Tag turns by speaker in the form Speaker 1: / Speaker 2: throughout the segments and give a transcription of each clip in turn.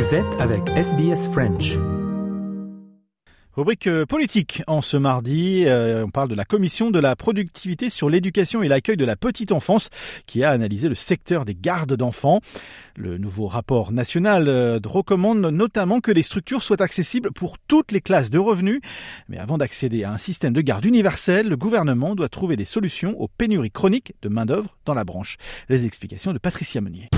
Speaker 1: Vous êtes avec SBS French.
Speaker 2: Rubrique euh, politique en ce mardi, euh, on parle de la commission de la productivité sur l'éducation et l'accueil de la petite enfance qui a analysé le secteur des gardes d'enfants. Le nouveau rapport national euh, recommande notamment que les structures soient accessibles pour toutes les classes de revenus. Mais avant d'accéder à un système de garde universel, le gouvernement doit trouver des solutions aux pénuries chroniques de main-d'œuvre dans la branche. Les explications de Patricia Meunier.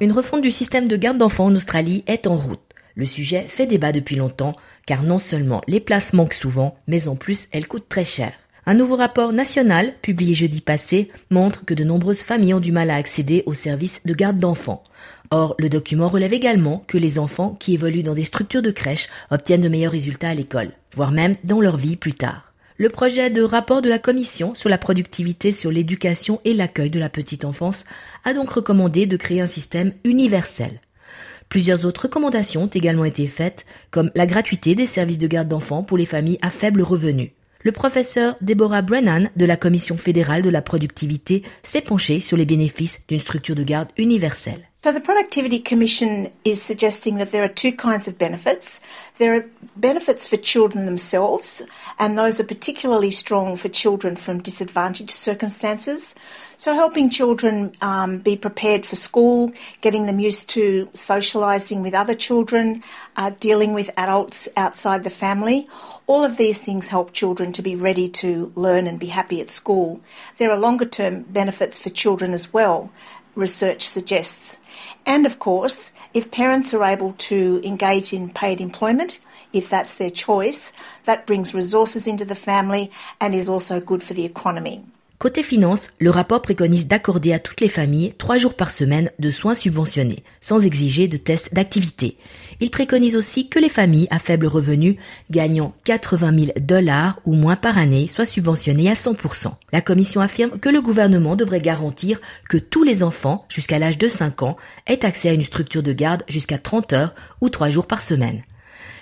Speaker 3: Une refonte du système de garde d'enfants en Australie est en route. Le sujet fait débat depuis longtemps, car non seulement les places manquent souvent, mais en plus elles coûtent très cher. Un nouveau rapport national, publié jeudi passé, montre que de nombreuses familles ont du mal à accéder aux services de garde d'enfants. Or, le document relève également que les enfants qui évoluent dans des structures de crèche obtiennent de meilleurs résultats à l'école, voire même dans leur vie plus tard. Le projet de rapport de la Commission sur la productivité sur l'éducation et l'accueil de la petite enfance a donc recommandé de créer un système universel. Plusieurs autres recommandations ont également été faites, comme la gratuité des services de garde d'enfants pour les familles à faible revenu. Le professeur Deborah Brennan de la Commission fédérale de la productivité s'est penché sur les bénéfices d'une structure de garde universelle.
Speaker 4: So the Productivity Commission is suggesting that there are two kinds of benefits. There are benefits for children themselves, and those are particularly strong for children from disadvantaged circumstances. So helping children um, be prepared for school, getting them used to socialising with other children, uh, dealing with adults outside the family. All of these things help children to be ready to learn and be happy at school. There are longer term benefits for children as well, research suggests. And of course, if parents are able to engage in paid employment, if that's their choice, that brings resources into the family and is also good for the economy.
Speaker 3: Côté finance, le rapport préconise d'accorder à toutes les familles trois jours par semaine de soins subventionnés, sans exiger de tests d'activité. Il préconise aussi que les familles à faible revenu gagnant 80 000 dollars ou moins par année soient subventionnées à 100%. La commission affirme que le gouvernement devrait garantir que tous les enfants jusqu'à l'âge de 5 ans aient accès à une structure de garde jusqu'à 30 heures ou trois jours par semaine.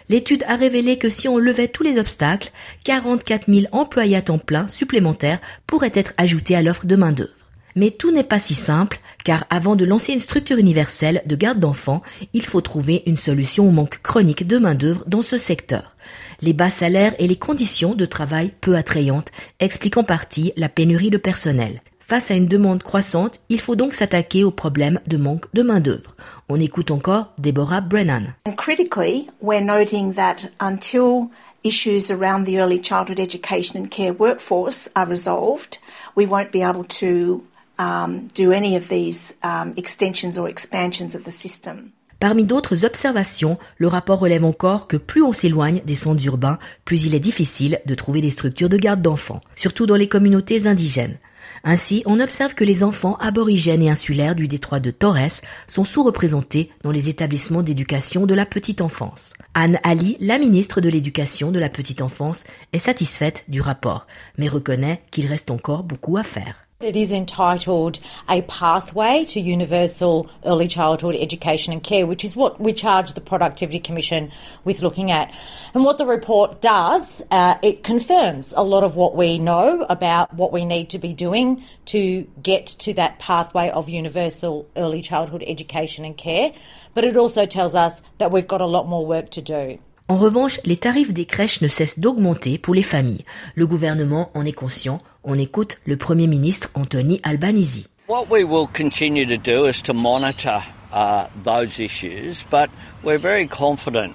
Speaker 3: L'étude a révélé que si on levait tous les obstacles, 44 000 employés à temps plein supplémentaires pourraient être ajoutés à l'offre de main-d'œuvre. Mais tout n'est pas si simple, car avant de lancer une structure universelle de garde d'enfants, il faut trouver une solution au manque chronique de main-d'œuvre dans ce secteur. Les bas salaires et les conditions de travail peu attrayantes expliquent en partie la pénurie de personnel. Face à une demande croissante, il faut donc s'attaquer au problème de manque de main-d'œuvre. On écoute encore Deborah Brennan.
Speaker 4: And critically, we're noting that until issues around the early childhood education and care workforce are resolved, we won't be able to um, do any of these um, extensions or expansions of the system.
Speaker 3: Parmi d'autres observations, le rapport relève encore que plus on s'éloigne des centres urbains, plus il est difficile de trouver des structures de garde d'enfants, surtout dans les communautés indigènes. Ainsi, on observe que les enfants aborigènes et insulaires du détroit de Torres sont sous-représentés dans les établissements d'éducation de la petite enfance. Anne Ali, la ministre de l'Éducation de la petite enfance, est satisfaite du rapport, mais reconnaît qu'il reste encore beaucoup à faire.
Speaker 5: It is entitled A Pathway to Universal Early Childhood Education and Care, which is what we charge the Productivity Commission with looking at. And what the report does, uh, it confirms a lot of what we know about what we need to be doing to get to that pathway of universal early childhood education and care. But it also tells us that we've got a lot more work to do.
Speaker 3: En revanche, les tarifs des crèches ne cessent d'augmenter pour les familles. Le gouvernement en est conscient. On écoute le Premier ministre Anthony Albanese.
Speaker 6: What we will continue to do is to monitor uh, those issues, but we're very confident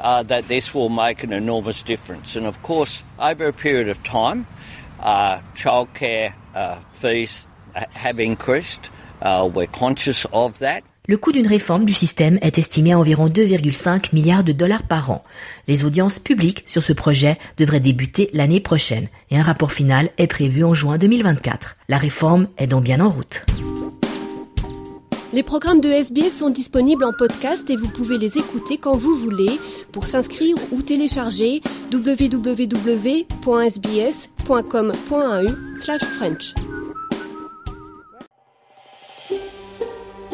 Speaker 6: uh, that this will make an enormous difference. And of course, over a period of time, uh, childcare uh, fees have increased. Uh, we're conscious of that.
Speaker 3: Le coût d'une réforme du système est estimé à environ 2,5 milliards de dollars par an. Les audiences publiques sur ce projet devraient débuter l'année prochaine et un rapport final est prévu en juin 2024. La réforme est donc bien en route.
Speaker 7: Les programmes de SBS sont disponibles en podcast et vous pouvez les écouter quand vous voulez. Pour s'inscrire ou télécharger, www.sbs.com.au/french.